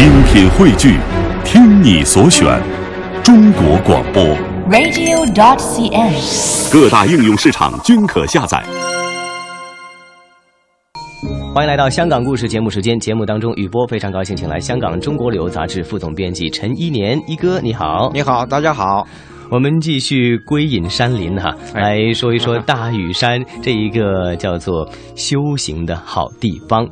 精品汇聚，听你所选，中国广播。radio.dot.cn，。各大应用市场均可下载。欢迎来到香港故事节目时间，节目当中，雨波非常高兴，请来香港《中国旅游杂志》副总编辑陈一年一哥，你好。你好，大家好。我们继续归隐山林哈，哎来说一说大屿山这一个叫做修行的好地方。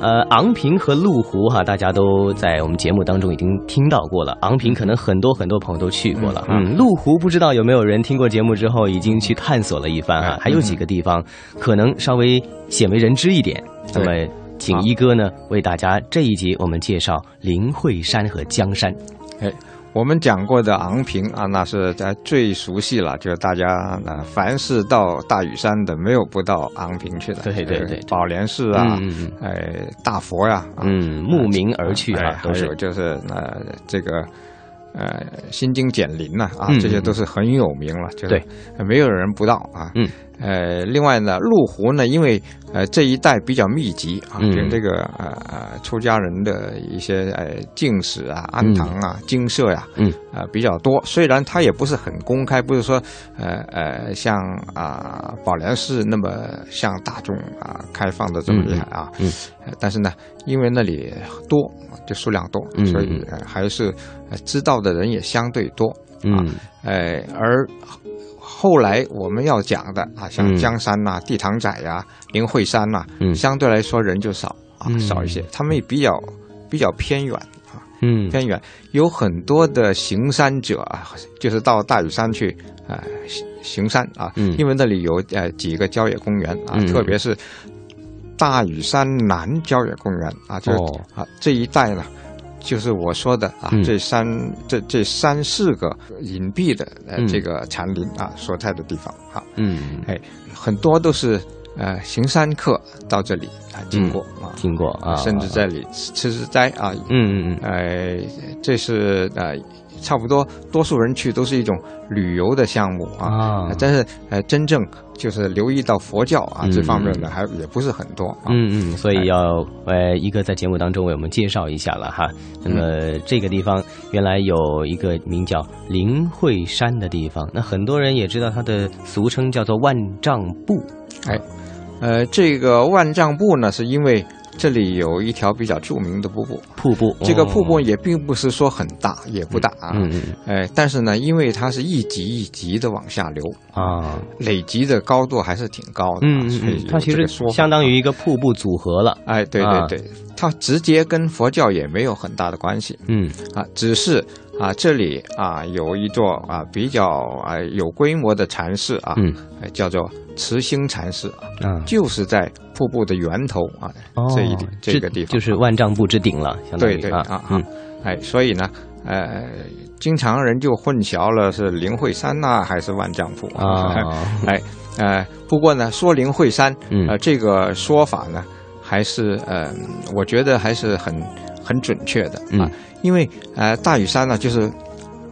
呃，昂坪和麓湖哈，大家都在我们节目当中已经听到过了。昂坪可能很多很多朋友都去过了，嗯，麓湖不知道有没有人听过节目之后已经去探索了一番哈。还有几个地方可能稍微鲜为人知一点。那么，请一哥呢为大家这一集我们介绍灵慧山和江山。哎，我们讲过的昂坪啊，那是在最熟悉了，就是大家呃，凡是到大屿山的，没有不到昂坪去的。对对对就是宝莲寺啊，嗯嗯哎，大佛呀、啊，嗯，慕名而去哎啊，都是还有就是呃，这个。呃，心经简林呐啊，嗯这些都是很有名了，就是对呃没有人不到啊。嗯。呃，另外呢，麓湖呢，因为呃这一带比较密集啊，嗯跟这个呃呃出家人的一些呃净室啊、庵堂啊、精舍呀，嗯，呃比较多。虽然它也不是很公开，不是说呃呃像啊、宝莲寺那么向大众啊、开放的这么厉害啊，嗯呃但是呢，因为那里多，就数量多，嗯所以、呃、还是、呃、知道的人也相对多。嗯呃，而后来我们要讲的啊，像嗯。江山呐、地堂仔呀、灵会山呐、嗯。相对来说人就少啊，嗯。少一些。他们也比较比较偏远啊，嗯。偏远。有很多的行山者啊，就是到大屿山去啊、呃行行山啊，嗯。因为那里有呃几个郊野公园啊，嗯。特别是大屿山南郊野公园啊，就是、哦。啊这一带呢。就是我说的啊，嗯。这三这这三四个隐蔽的呃、嗯。这个禅林啊所在的地方啊，嗯，哎，很多都是呃行山客到这里啊经过、啊，经过啊，甚至这里吃吃吃斋啊，嗯嗯嗯。呃，这是呃差不多多数人去都是一种旅游的项目啊，啊。但是呃真正就是留意到佛教啊、嗯这方面的还也不是很多啊，嗯嗯，所以要呃一个在节目当中为我们介绍一下了哈。那么这个地方原来有一个名叫灵会山的地方，那很多人也知道它的俗称叫做万丈布。哎，呃，这个万丈布呢，是因为这里有一条比较著名的瀑布。瀑布，这个瀑布哦。也并不是说很大，也不大啊，嗯嗯呃，但是呢，因为它是一级一级的往下流，啊，累积的高度还是挺高的啊，嗯嗯。它其实相当于一个瀑布组合了。哎，对啊。对对，它直接跟佛教也没有很大的关系。嗯。啊，只是啊这里啊有一座啊比较啊有规模的禅寺啊，嗯。哎叫做慈兴禅寺啊，啊，就是在瀑布的源头啊、哦这一地这个地方，就是万丈布之顶了，相当于啊对对啊啊嗯，哎，所以呢，呃，经常人就混淆了是灵慧山呐、还是万丈瀑啊，哎呃，不过呢，说灵慧山，嗯。呃，这个说法呢，还是呃，我觉得还是很很准确的啊，嗯因为呃，大屿山呢，就是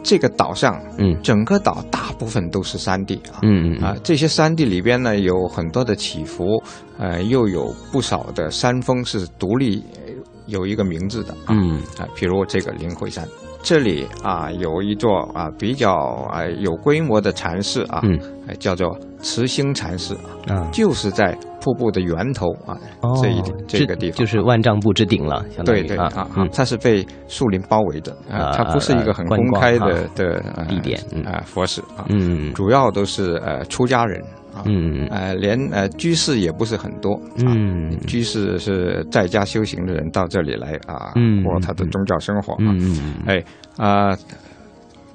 这个岛上嗯。整个岛大部分都是山地啊，嗯嗯啊，这些山地里边呢有很多的起伏，呃，又有不少的山峰是独立呃有一个名字的啊，嗯。啊，比如这个灵会山，这里啊有一座啊比较啊有规模的禅寺啊，嗯。呃叫做慈兴禅寺啊，啊，就是在瀑布的源头啊、这一这个地方。就是万丈布之顶了，相当于啊对对啊，嗯。它是被树林包围的啊啊，它不是一个很公开的啊的呃地点嗯。啊佛寺啊，嗯。主要都是呃出家人啊，嗯呃连呃居士也不是很多，啊，嗯居士是在家修行的人到这里来啊嗯过他的宗教生活啊，嗯嗯。哎啊、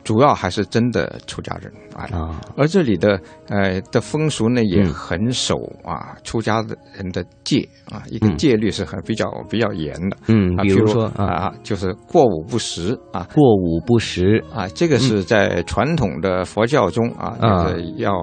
主要还是真的出家人啊。啊。而这里的呃的风俗呢，也嗯。很守啊出家的人的戒啊，一个嗯。戒律是很比较比较严的嗯，啊，比如说啊，啊，就是过午不食啊。过午不食，啊，这个是在传统的佛教中啊，啊。就是要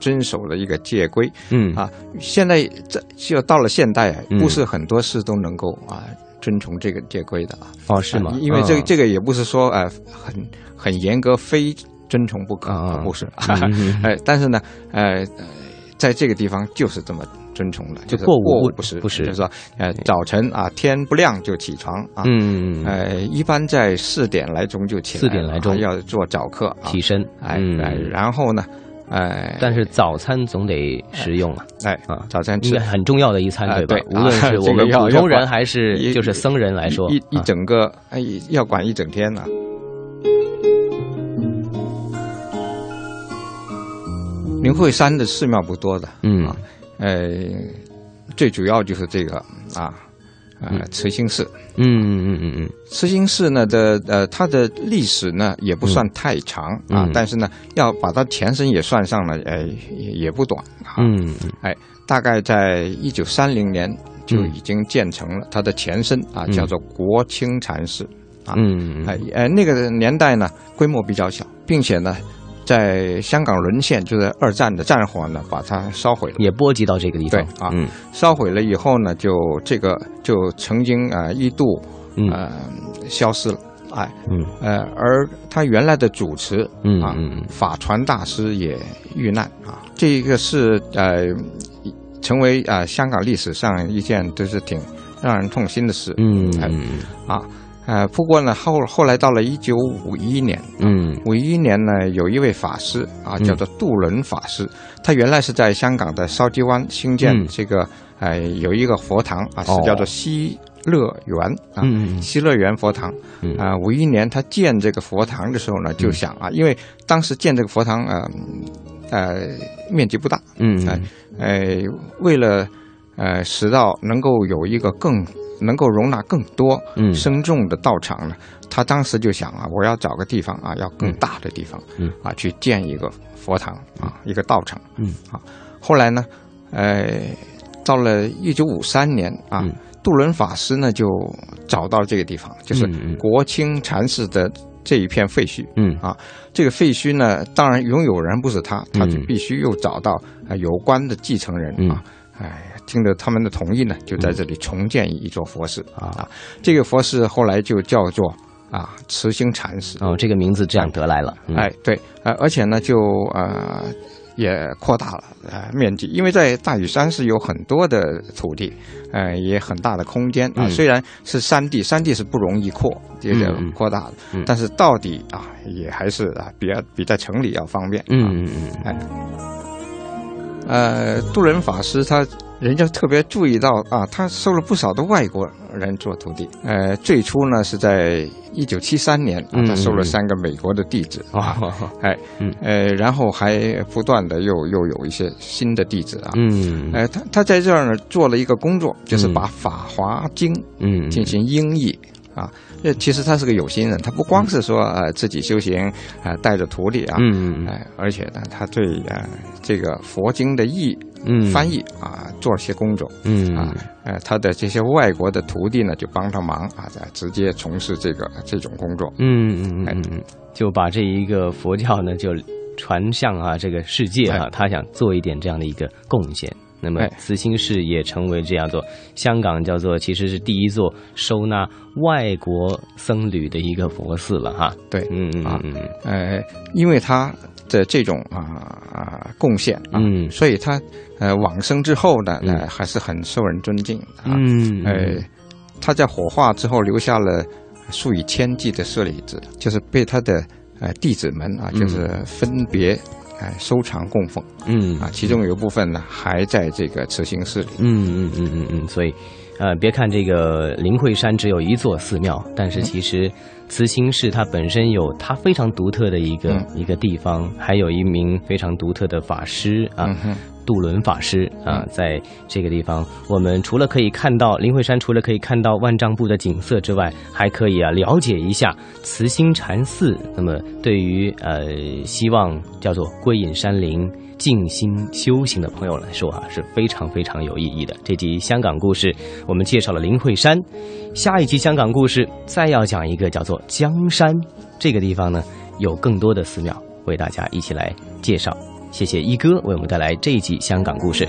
遵守的一个戒规嗯。啊。现在这就到了现代不是很多事都能够啊遵从这个戒规的啊。哦是吗？啊？因为这个嗯。这个也不是说呃很很严格，非遵从不可，啊不是。哎，但是呢，呃，呃在这个地方就是这么遵从的，就过午不食，不食就是说，呃，早晨啊天不亮就起床啊，嗯，呃，一般在四点来钟就起来，四点来钟啊要做早课啊，起身，哎嗯。哎，然后呢，哎，但是早餐总得食用啊，哎啊。早餐吃很重要的一餐，对吧？无论是啊我们普通人还是就是僧人来说，一一啊。整个哎要管一整天呢、灵会山的寺庙不多的，嗯。啊，呃，最主要就是这个啊，呃，慈心寺。嗯嗯嗯嗯慈心寺呢的呃，它的历史呢也不算太长啊，嗯但是呢，要把它前身也算上了，呃，也也不短啊。嗯嗯哎，大概在一九三零年就嗯已经建成了，它的前身啊嗯叫做国清禅寺。啊嗯嗯哎呃，那个年代呢，规模比较小，并且呢，在香港沦陷，就是二战的战火呢，把它烧毁了。也波及到这个地方对啊嗯烧毁了以后呢，就这个就曾经啊、呃、一度嗯呃消失了。哎，嗯呃，而他原来的主持啊，嗯嗯嗯法传大师也遇难啊，这一个是呃，成为啊、呃香港历史上一件就是挺让人痛心的事。嗯哎嗯啊，呃，不过呢，后后来到了一九五一年，嗯。五一年呢，有一位法师啊，嗯。叫做杜伦法师，他原来是在香港的筲箕湾兴建嗯。这个，呃，有一个佛堂啊，是哦。叫做西乐园啊。西乐园佛堂嗯。啊，五一年他建这个佛堂的时候呢，就想啊，因为当时建这个佛堂呃呃面积不大，嗯哎呃，为了呃使到能够有一个更能够容纳更多嗯。僧众的道场呢，他当时就想啊，我要找个地方啊，要更大的地方，嗯啊，去建一个佛堂啊，一个道场，嗯啊，后来呢，呃，到了一九五三年啊，嗯杜伦法师呢就找到这个地方，就是国清禅寺的这一片废墟，嗯啊，这个废墟呢，当然拥有人不是他，他就嗯。必须又找到啊、呃有关的继承人嗯啊，哎，经得他们的同意呢，就在这里重建一座佛寺啊啊。这个佛寺后来就叫做啊慈心禅寺。哦，这个名字这样得来了，嗯哎，对，呃，而且呢，就呃也扩大了呃面积，因为在大屿山是有很多的土地，呃，也很大的空间啊。嗯虽然是山地，山地是不容易扩，这个嗯嗯扩大但是到底啊，也还是啊，比较比在城里要方便。啊嗯嗯嗯哎，呃，杜仁法师他人家特别注意到啊，他收了不少的外国人做徒弟。呃，最初呢是在一九七三年他收了嗯三个美国的弟子啊，哦哎嗯，呃，然后还不断的又又有一些新的弟子啊。嗯呃，他他在这儿呢做了一个工作，就是嗯把《法华经》嗯进行音译啊。这其实他是个有心人，他不光是说呃自己修行啊、带着徒弟啊，嗯嗯哎，而且呢，他对呃这个佛经的译嗯翻译啊做了些工作嗯啊，呃，他的这些外国的徒弟呢就帮他忙啊，在直接从事这个这种工作。嗯嗯嗯嗯，就把这一个佛教呢就传向啊这个世界啊，他想做一点这样的一个贡献。那么哎。慈心寺也成为这样做香港叫做其实是第一座收纳外国僧侣的一个佛寺了哈。对，嗯嗯啊嗯嗯。呃，因为他的这种啊啊贡献啊，嗯。所以他呃往生之后呢，嗯。呃还是很受人尊敬啊。嗯，呃，他在火化之后留下了数以千计的舍利子，就是被他的呃弟子们啊，就是分别呃收藏供奉嗯啊，其中有一部分呢还在这个慈心寺里。嗯嗯嗯嗯嗯，所以，呃，别看这个灵会山只有一座寺庙，但是其实慈心寺它本身有它非常独特的一个、嗯一个地方，还有一名非常独特的法师啊。嗯哼，杜伦法师啊，在这个地方，我们除了可以看到灵慧山，除了可以看到万丈布的景色之外，还可以啊了解一下慈心禅寺。那么，对于呃希望叫做归隐山林、静心修行的朋友来说啊，是非常非常有意义的。这集香港故事，我们介绍了灵慧山，下一集香港故事再要讲一个叫做江山这个地方呢，有更多的寺庙为大家一起来介绍。谢谢一哥为我们带来这一集香港故事。